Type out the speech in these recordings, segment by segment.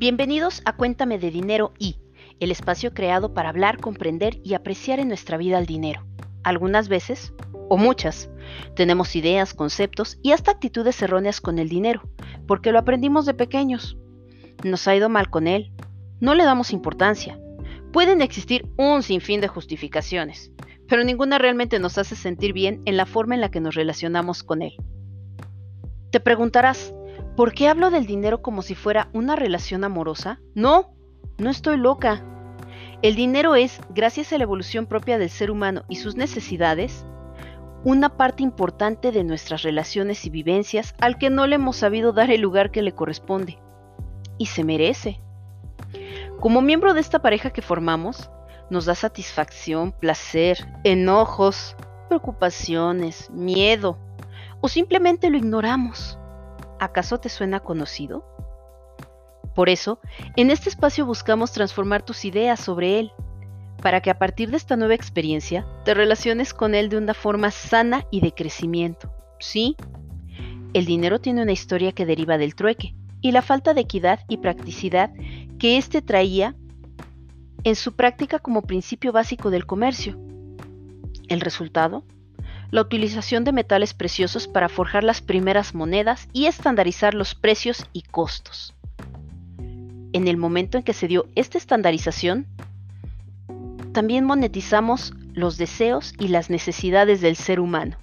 Bienvenidos a Cuéntame de Dinero y, el espacio creado para hablar, comprender y apreciar en nuestra vida el dinero. Algunas veces, o muchas, tenemos ideas, conceptos y hasta actitudes erróneas con el dinero, porque lo aprendimos de pequeños. Nos ha ido mal con él, no le damos importancia. Pueden existir un sinfín de justificaciones, pero ninguna realmente nos hace sentir bien en la forma en la que nos relacionamos con él. Te preguntarás, ¿Por qué hablo del dinero como si fuera una relación amorosa? No, no estoy loca. El dinero es, gracias a la evolución propia del ser humano y sus necesidades, una parte importante de nuestras relaciones y vivencias al que no le hemos sabido dar el lugar que le corresponde. Y se merece. Como miembro de esta pareja que formamos, nos da satisfacción, placer, enojos, preocupaciones, miedo, o simplemente lo ignoramos. ¿Acaso te suena conocido? Por eso, en este espacio buscamos transformar tus ideas sobre él, para que a partir de esta nueva experiencia te relaciones con él de una forma sana y de crecimiento. Sí, el dinero tiene una historia que deriva del trueque y la falta de equidad y practicidad que éste traía en su práctica como principio básico del comercio. El resultado la utilización de metales preciosos para forjar las primeras monedas y estandarizar los precios y costos. En el momento en que se dio esta estandarización, también monetizamos los deseos y las necesidades del ser humano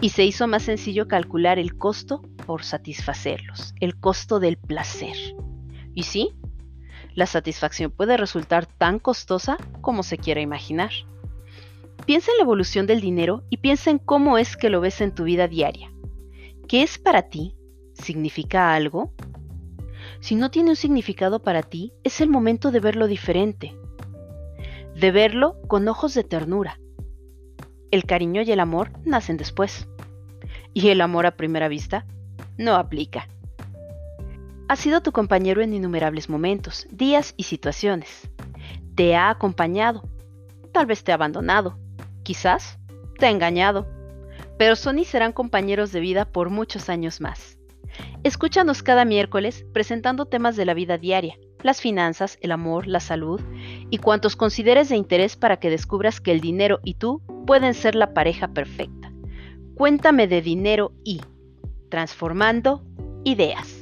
y se hizo más sencillo calcular el costo por satisfacerlos, el costo del placer. Y sí, la satisfacción puede resultar tan costosa como se quiera imaginar. Piensa en la evolución del dinero y piensa en cómo es que lo ves en tu vida diaria. ¿Qué es para ti? ¿Significa algo? Si no tiene un significado para ti, es el momento de verlo diferente. De verlo con ojos de ternura. El cariño y el amor nacen después. Y el amor a primera vista no aplica. Ha sido tu compañero en innumerables momentos, días y situaciones. Te ha acompañado. Tal vez te ha abandonado Quizás te ha engañado, pero son y serán compañeros de vida por muchos años más. Escúchanos cada miércoles presentando temas de la vida diaria, las finanzas, el amor, la salud y cuantos consideres de interés para que descubras que el dinero y tú pueden ser la pareja perfecta. Cuéntame de dinero y transformando ideas.